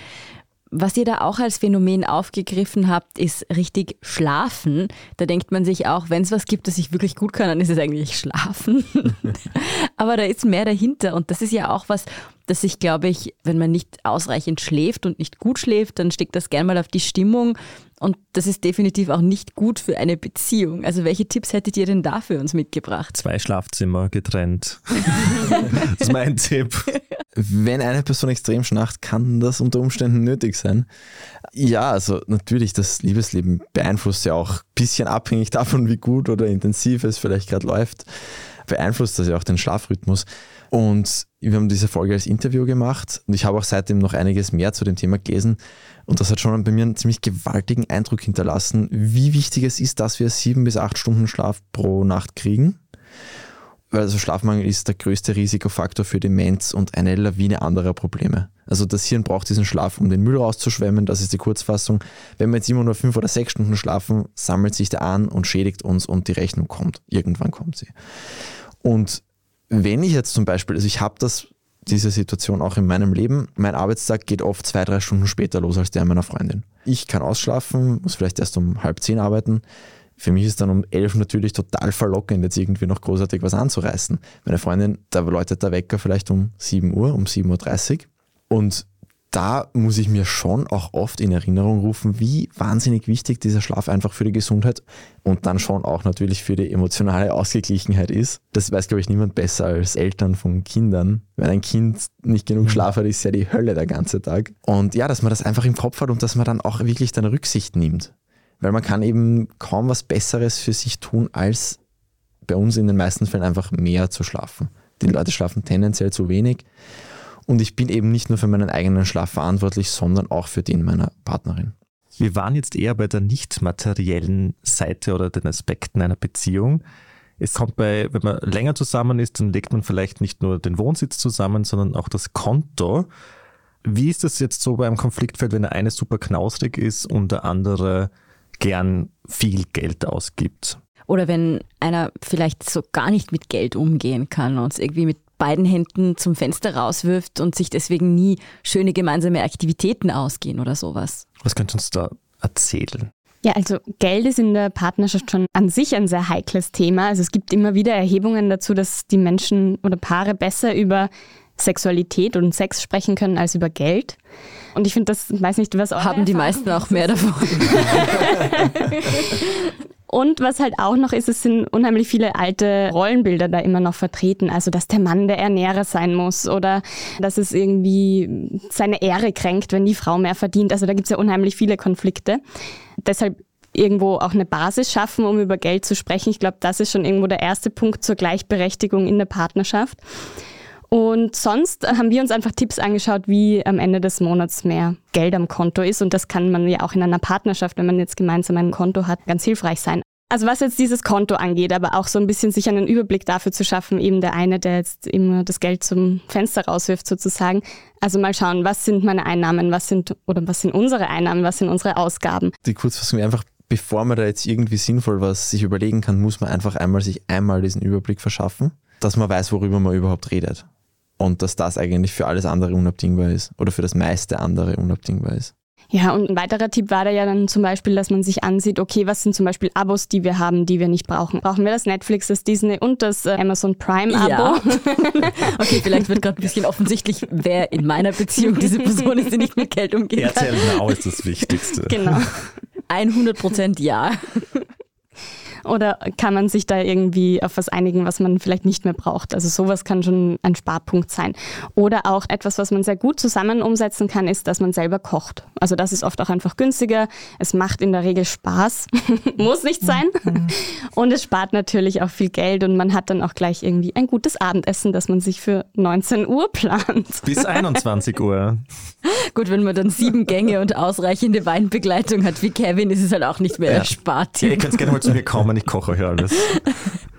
Was ihr da auch als Phänomen aufgegriffen habt, ist richtig Schlafen. Da denkt man sich auch, wenn es was gibt, das ich wirklich gut kann, dann ist es eigentlich Schlafen. <laughs> Aber da ist mehr dahinter und das ist ja auch was, das ich glaube ich, wenn man nicht ausreichend schläft und nicht gut schläft, dann steckt das gern mal auf die Stimmung und das ist definitiv auch nicht gut für eine Beziehung. Also welche Tipps hättet ihr denn da für uns mitgebracht? Zwei Schlafzimmer getrennt. <laughs> das ist mein Tipp. Wenn eine Person extrem schnarcht, kann das unter Umständen nötig sein. Ja, also natürlich, das Liebesleben beeinflusst ja auch ein bisschen abhängig davon, wie gut oder intensiv es vielleicht gerade läuft, beeinflusst das ja auch den Schlafrhythmus. Und wir haben diese Folge als Interview gemacht und ich habe auch seitdem noch einiges mehr zu dem Thema gelesen. Und das hat schon bei mir einen ziemlich gewaltigen Eindruck hinterlassen, wie wichtig es ist, dass wir sieben bis acht Stunden Schlaf pro Nacht kriegen. Weil also Schlafmangel ist der größte Risikofaktor für Demenz und eine Lawine anderer Probleme. Also das Hirn braucht diesen Schlaf, um den Müll rauszuschwemmen, das ist die Kurzfassung. Wenn wir jetzt immer nur fünf oder sechs Stunden schlafen, sammelt sich der an und schädigt uns und die Rechnung kommt. Irgendwann kommt sie. Und wenn ich jetzt zum Beispiel, also ich habe das, diese Situation auch in meinem Leben, mein Arbeitstag geht oft zwei, drei Stunden später los als der meiner Freundin. Ich kann ausschlafen, muss vielleicht erst um halb zehn arbeiten. Für mich ist dann um elf natürlich total verlockend, jetzt irgendwie noch großartig was anzureißen. Meine Freundin, da läutet der Wecker vielleicht um 7 Uhr, um 7.30 Uhr. Und da muss ich mir schon auch oft in Erinnerung rufen, wie wahnsinnig wichtig dieser Schlaf einfach für die Gesundheit und dann schon auch natürlich für die emotionale Ausgeglichenheit ist. Das weiß, glaube ich, niemand besser als Eltern von Kindern. Wenn ein Kind nicht genug mhm. Schlaf hat, ist ja die Hölle der ganze Tag. Und ja, dass man das einfach im Kopf hat und dass man dann auch wirklich dann Rücksicht nimmt. Weil man kann eben kaum was Besseres für sich tun, als bei uns in den meisten Fällen einfach mehr zu schlafen. Die Leute schlafen tendenziell zu wenig. Und ich bin eben nicht nur für meinen eigenen Schlaf verantwortlich, sondern auch für den meiner Partnerin. Wir waren jetzt eher bei der nicht materiellen Seite oder den Aspekten einer Beziehung. Es kommt bei, wenn man länger zusammen ist, dann legt man vielleicht nicht nur den Wohnsitz zusammen, sondern auch das Konto. Wie ist das jetzt so beim Konfliktfeld, wenn der eine super knausrig ist und der andere gern viel Geld ausgibt? Oder wenn einer vielleicht so gar nicht mit Geld umgehen kann und es irgendwie mit beiden Händen zum Fenster rauswirft und sich deswegen nie schöne gemeinsame Aktivitäten ausgehen oder sowas. Was könnt ihr uns da erzählen? Ja, also Geld ist in der Partnerschaft schon an sich ein sehr heikles Thema. Also es gibt immer wieder Erhebungen dazu, dass die Menschen oder Paare besser über Sexualität und Sex sprechen können als über Geld. Und ich finde, das weiß nicht, was haben die meisten auch mehr davon. <laughs> <laughs> Und was halt auch noch ist, es sind unheimlich viele alte Rollenbilder da immer noch vertreten. Also, dass der Mann der Ernährer sein muss oder dass es irgendwie seine Ehre kränkt, wenn die Frau mehr verdient. Also, da gibt es ja unheimlich viele Konflikte. Deshalb irgendwo auch eine Basis schaffen, um über Geld zu sprechen. Ich glaube, das ist schon irgendwo der erste Punkt zur Gleichberechtigung in der Partnerschaft. Und sonst haben wir uns einfach Tipps angeschaut, wie am Ende des Monats mehr Geld am Konto ist. Und das kann man ja auch in einer Partnerschaft, wenn man jetzt gemeinsam ein Konto hat, ganz hilfreich sein. Also was jetzt dieses Konto angeht, aber auch so ein bisschen sich einen Überblick dafür zu schaffen, eben der eine, der jetzt immer das Geld zum Fenster rauswirft sozusagen. Also mal schauen, was sind meine Einnahmen, was sind oder was sind unsere Einnahmen, was sind unsere Ausgaben. Die Kurzfassung einfach, bevor man da jetzt irgendwie sinnvoll was sich überlegen kann, muss man einfach einmal sich einmal diesen Überblick verschaffen, dass man weiß, worüber man überhaupt redet und dass das eigentlich für alles andere unabdingbar ist oder für das meiste andere unabdingbar ist. Ja, und ein weiterer Tipp war da ja dann zum Beispiel, dass man sich ansieht, okay, was sind zum Beispiel Abos, die wir haben, die wir nicht brauchen? Brauchen wir das Netflix, das Disney und das äh, Amazon Prime-Abo? Ja. <laughs> okay, vielleicht wird gerade ein bisschen offensichtlich, wer in meiner Beziehung diese Person ist, die nicht mit Geld umgeht. RTL Now ist das Wichtigste. Genau. 100 Prozent ja. Oder kann man sich da irgendwie auf was einigen, was man vielleicht nicht mehr braucht? Also sowas kann schon ein Sparpunkt sein. Oder auch etwas, was man sehr gut zusammen umsetzen kann, ist, dass man selber kocht. Also das ist oft auch einfach günstiger. Es macht in der Regel Spaß. <laughs> Muss nicht sein. Und es spart natürlich auch viel Geld und man hat dann auch gleich irgendwie ein gutes Abendessen, das man sich für 19 Uhr plant. Bis 21 Uhr. <laughs> Gut, wenn man dann sieben Gänge und ausreichende Weinbegleitung hat wie Kevin, ist es halt auch nicht mehr ja. erspart. Ja, ihr könnt gerne mal zu mir kommen, ich koche euch alles. <laughs>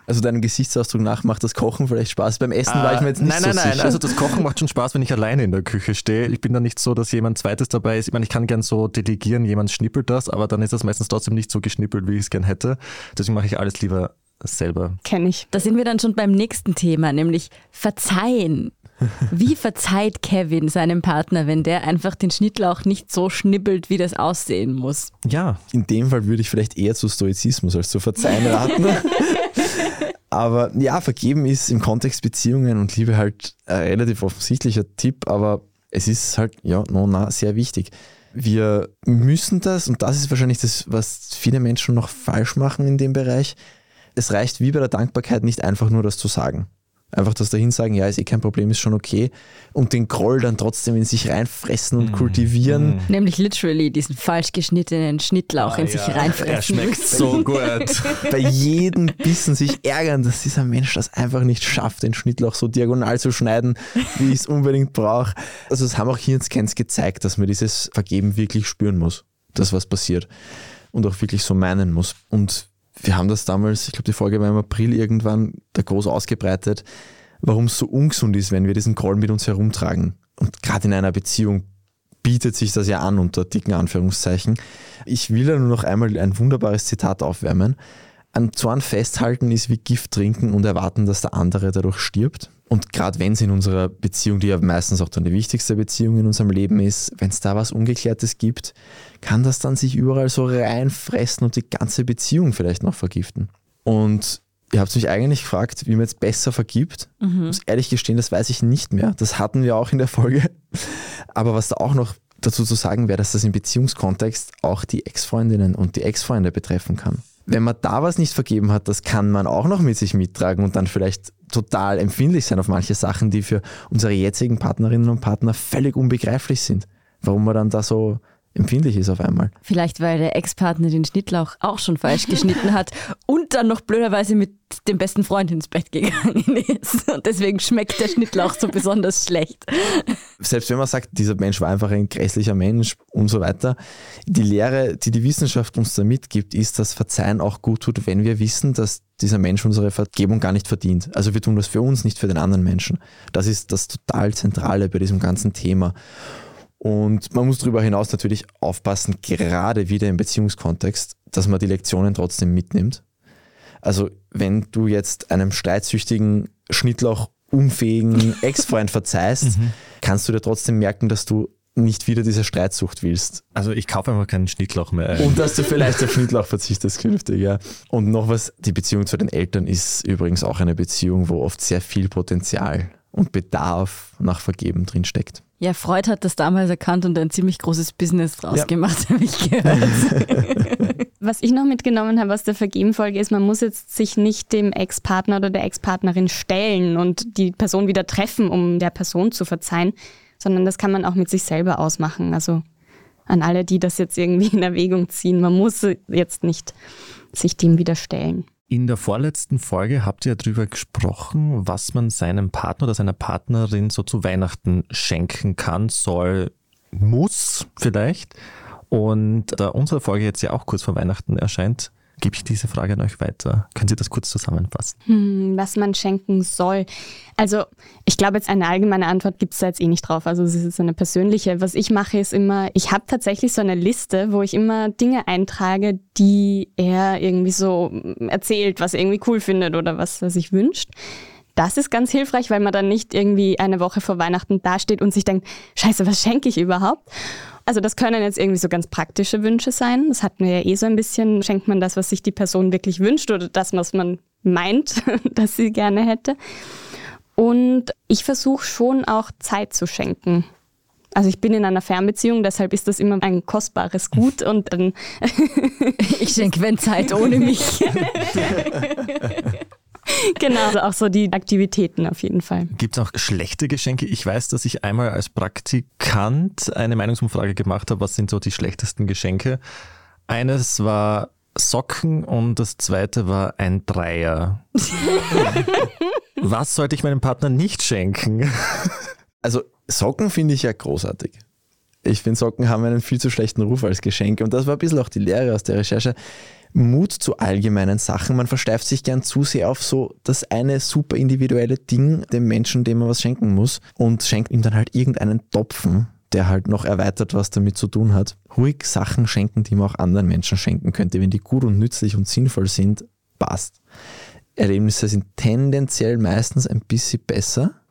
Also deinem Gesichtsausdruck nach macht das Kochen vielleicht Spaß. Beim Essen ah, war ich mir jetzt nicht nein, so nein, sicher. Nein, nein, also das Kochen macht schon Spaß, wenn ich alleine in der Küche stehe. Ich bin da nicht so, dass jemand zweites dabei ist. Ich meine, ich kann gern so delegieren, jemand schnippelt das, aber dann ist das meistens trotzdem nicht so geschnippelt, wie ich es gern hätte. Deswegen mache ich alles lieber selber. Kenne ich. Da sind wir dann schon beim nächsten Thema, nämlich Verzeihen. Wie verzeiht Kevin seinem Partner, wenn der einfach den Schnittlauch nicht so schnippelt, wie das aussehen muss? Ja. In dem Fall würde ich vielleicht eher zu Stoizismus als zu Verzeihen raten. <laughs> aber ja, vergeben ist im Kontext Beziehungen und Liebe halt ein relativ offensichtlicher Tipp, aber es ist halt, ja, no, na, sehr wichtig. Wir müssen das, und das ist wahrscheinlich das, was viele Menschen noch falsch machen in dem Bereich. Es reicht wie bei der Dankbarkeit nicht einfach nur das zu sagen. Einfach das dahin sagen, ja, ist eh kein Problem, ist schon okay. Und den Groll dann trotzdem in sich reinfressen und mm. kultivieren. Mm. Nämlich literally diesen falsch geschnittenen Schnittlauch ah, in sich ja. reinfressen. Er schmeckt <laughs> so gut. Bei jedem Bissen sich ärgern, dass dieser Mensch das einfach nicht schafft, den Schnittlauch so diagonal zu schneiden, wie ich es unbedingt brauche. Also es haben auch hier in Scans gezeigt, dass man dieses Vergeben wirklich spüren muss, dass was passiert. Und auch wirklich so meinen muss. Und wir haben das damals, ich glaube, die Folge war im April irgendwann da groß ausgebreitet, warum es so ungesund ist, wenn wir diesen Groll mit uns herumtragen. Und gerade in einer Beziehung bietet sich das ja an unter dicken Anführungszeichen. Ich will da nur noch einmal ein wunderbares Zitat aufwärmen. An Zorn festhalten ist wie Gift trinken und erwarten, dass der andere dadurch stirbt. Und gerade wenn es in unserer Beziehung, die ja meistens auch dann die wichtigste Beziehung in unserem Leben ist, wenn es da was Ungeklärtes gibt, kann das dann sich überall so reinfressen und die ganze Beziehung vielleicht noch vergiften. Und ihr habt mich eigentlich gefragt, wie man jetzt besser vergibt. Mhm. Ich muss ehrlich gestehen, das weiß ich nicht mehr. Das hatten wir auch in der Folge. Aber was da auch noch dazu zu sagen wäre, dass das im Beziehungskontext auch die Ex-Freundinnen und die Ex-Freunde betreffen kann wenn man da was nicht vergeben hat, das kann man auch noch mit sich mittragen und dann vielleicht total empfindlich sein auf manche Sachen, die für unsere jetzigen Partnerinnen und Partner völlig unbegreiflich sind. Warum man dann da so empfindlich ist auf einmal. Vielleicht, weil der Ex-Partner den Schnittlauch auch schon falsch geschnitten hat und dann noch blöderweise mit dem besten Freund ins Bett gegangen ist. Und deswegen schmeckt der Schnittlauch so besonders schlecht. Selbst wenn man sagt, dieser Mensch war einfach ein grässlicher Mensch und so weiter, die Lehre, die die Wissenschaft uns da mitgibt, ist, dass Verzeihen auch gut tut, wenn wir wissen, dass dieser Mensch unsere Vergebung gar nicht verdient. Also wir tun das für uns, nicht für den anderen Menschen. Das ist das total Zentrale bei diesem ganzen Thema. Und man muss darüber hinaus natürlich aufpassen, gerade wieder im Beziehungskontext, dass man die Lektionen trotzdem mitnimmt. Also wenn du jetzt einem streitsüchtigen, schnittlauch unfähigen <laughs> Ex-Freund verzeihst, mhm. kannst du dir trotzdem merken, dass du nicht wieder diese Streitsucht willst. Also ich kaufe einfach keinen Schnittlauch mehr. Ein. Und dass du vielleicht auf Schnittlauch verzichtest künftig, ja. Und noch was, die Beziehung zu den Eltern ist übrigens auch eine Beziehung, wo oft sehr viel Potenzial und Bedarf nach Vergeben drin steckt. Ja, Freud hat das damals erkannt und ein ziemlich großes Business draus ja. gemacht, <laughs> habe ich gehört. <laughs> Was ich noch mitgenommen habe aus der Vergebenfolge ist, man muss jetzt sich nicht dem Ex-Partner oder der Ex-Partnerin stellen und die Person wieder treffen, um der Person zu verzeihen, sondern das kann man auch mit sich selber ausmachen. Also an alle, die das jetzt irgendwie in Erwägung ziehen, man muss jetzt nicht sich dem wieder stellen. In der vorletzten Folge habt ihr darüber gesprochen, was man seinem Partner oder seiner Partnerin so zu Weihnachten schenken kann, soll, muss vielleicht. Und da unsere Folge jetzt ja auch kurz vor Weihnachten erscheint, gebe ich diese Frage an euch weiter. Können Sie das kurz zusammenfassen? Hm, was man schenken soll. Also ich glaube, jetzt eine allgemeine Antwort gibt es da jetzt eh nicht drauf. Also es ist eine persönliche. Was ich mache, ist immer, ich habe tatsächlich so eine Liste, wo ich immer Dinge eintrage, die er irgendwie so erzählt, was er irgendwie cool findet oder was er sich wünscht. Das ist ganz hilfreich, weil man dann nicht irgendwie eine Woche vor Weihnachten dasteht und sich denkt, scheiße, was schenke ich überhaupt? Also das können jetzt irgendwie so ganz praktische Wünsche sein. Das hatten wir ja eh so ein bisschen. Schenkt man das, was sich die Person wirklich wünscht oder das, was man meint, <laughs> dass sie gerne hätte. Und ich versuche schon auch Zeit zu schenken. Also ich bin in einer Fernbeziehung, deshalb ist das immer ein kostbares Gut und dann <laughs> ich schenke wenn Zeit ohne mich. <laughs> <laughs> genau, also auch so die Aktivitäten auf jeden Fall. Gibt es auch schlechte Geschenke? Ich weiß, dass ich einmal als Praktikant eine Meinungsumfrage gemacht habe, was sind so die schlechtesten Geschenke. Eines war Socken und das zweite war ein Dreier. <laughs> was sollte ich meinem Partner nicht schenken? <laughs> Also Socken finde ich ja großartig. Ich finde, Socken haben einen viel zu schlechten Ruf als Geschenk. Und das war ein bisschen auch die Lehre aus der Recherche. Mut zu allgemeinen Sachen. Man versteift sich gern zu sehr auf so das eine super individuelle Ding dem Menschen, dem man was schenken muss und schenkt ihm dann halt irgendeinen Topfen, der halt noch erweitert was damit zu tun hat. Ruhig Sachen schenken, die man auch anderen Menschen schenken könnte. Wenn die gut und nützlich und sinnvoll sind, passt. Erlebnisse sind tendenziell meistens ein bisschen besser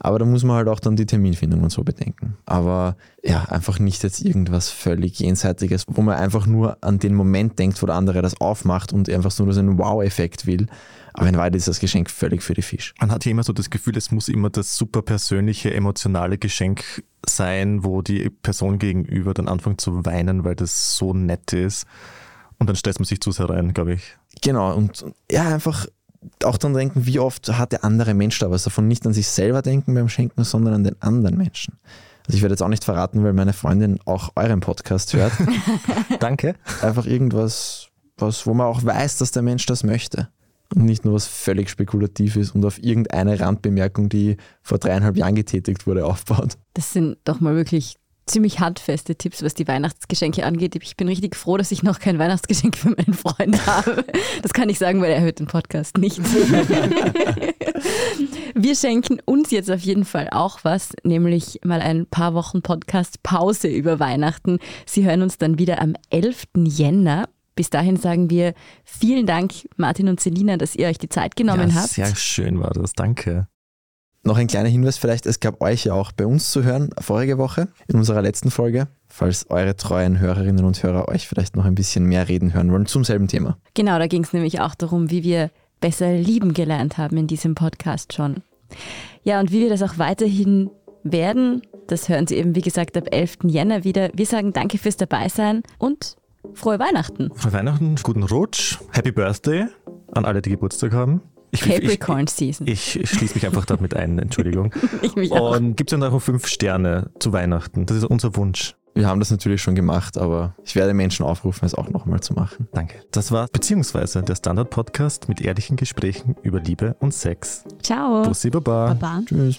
aber da muss man halt auch dann die Terminfindung und so bedenken. Aber ja, einfach nicht jetzt irgendwas völlig Jenseitiges, wo man einfach nur an den Moment denkt, wo der andere das aufmacht und einfach so nur so einen Wow-Effekt will. Aber in Wahrheit ist das Geschenk völlig für die Fisch. Man hat ja immer so das Gefühl, es muss immer das super persönliche, emotionale Geschenk sein, wo die Person gegenüber dann anfängt zu weinen, weil das so nett ist. Und dann stellt man sich zu sehr rein, glaube ich. Genau, und ja, einfach auch dann denken, wie oft hat der andere Mensch da was davon? Nicht an sich selber denken beim Schenken, sondern an den anderen Menschen. Also ich werde jetzt auch nicht verraten, weil meine Freundin auch euren Podcast hört. <laughs> Danke. Einfach irgendwas, was, wo man auch weiß, dass der Mensch das möchte. Und nicht nur was völlig spekulativ ist und auf irgendeine Randbemerkung, die vor dreieinhalb Jahren getätigt wurde, aufbaut. Das sind doch mal wirklich ziemlich handfeste Tipps, was die Weihnachtsgeschenke angeht. Ich bin richtig froh, dass ich noch kein Weihnachtsgeschenk für meinen Freund <laughs> habe. Das kann ich sagen, weil er hört den Podcast nicht. <laughs> Wir schenken uns jetzt auf jeden Fall auch was, nämlich mal ein paar Wochen Podcast-Pause über Weihnachten. Sie hören uns dann wieder am 11. Jänner. Bis dahin sagen wir vielen Dank, Martin und Selina, dass ihr euch die Zeit genommen ja, habt. Sehr schön war das, danke. Noch ein kleiner Hinweis vielleicht, es gab euch ja auch bei uns zu hören vorige Woche in unserer letzten Folge, falls eure treuen Hörerinnen und Hörer euch vielleicht noch ein bisschen mehr reden hören wollen zum selben Thema. Genau, da ging es nämlich auch darum, wie wir besser lieben gelernt haben in diesem Podcast schon. Ja, und wie wir das auch weiterhin werden, das hören Sie eben, wie gesagt, ab 11. Jänner wieder. Wir sagen danke fürs Dabeisein und frohe Weihnachten. Frohe Weihnachten, guten Rutsch, Happy Birthday an alle, die Geburtstag haben. Ich, Capricorn ich, Season. Ich, ich, schließe mich einfach damit ein, Entschuldigung. <laughs> ich mich auch. Und gibt es ja noch fünf Sterne zu Weihnachten. Das ist unser Wunsch. Wir haben das natürlich schon gemacht, aber ich werde Menschen aufrufen, es auch nochmal zu machen. Danke. Das war beziehungsweise der Standard-Podcast mit ehrlichen Gesprächen über Liebe und Sex. Ciao. Bussi Baba. Baba. Tschüss.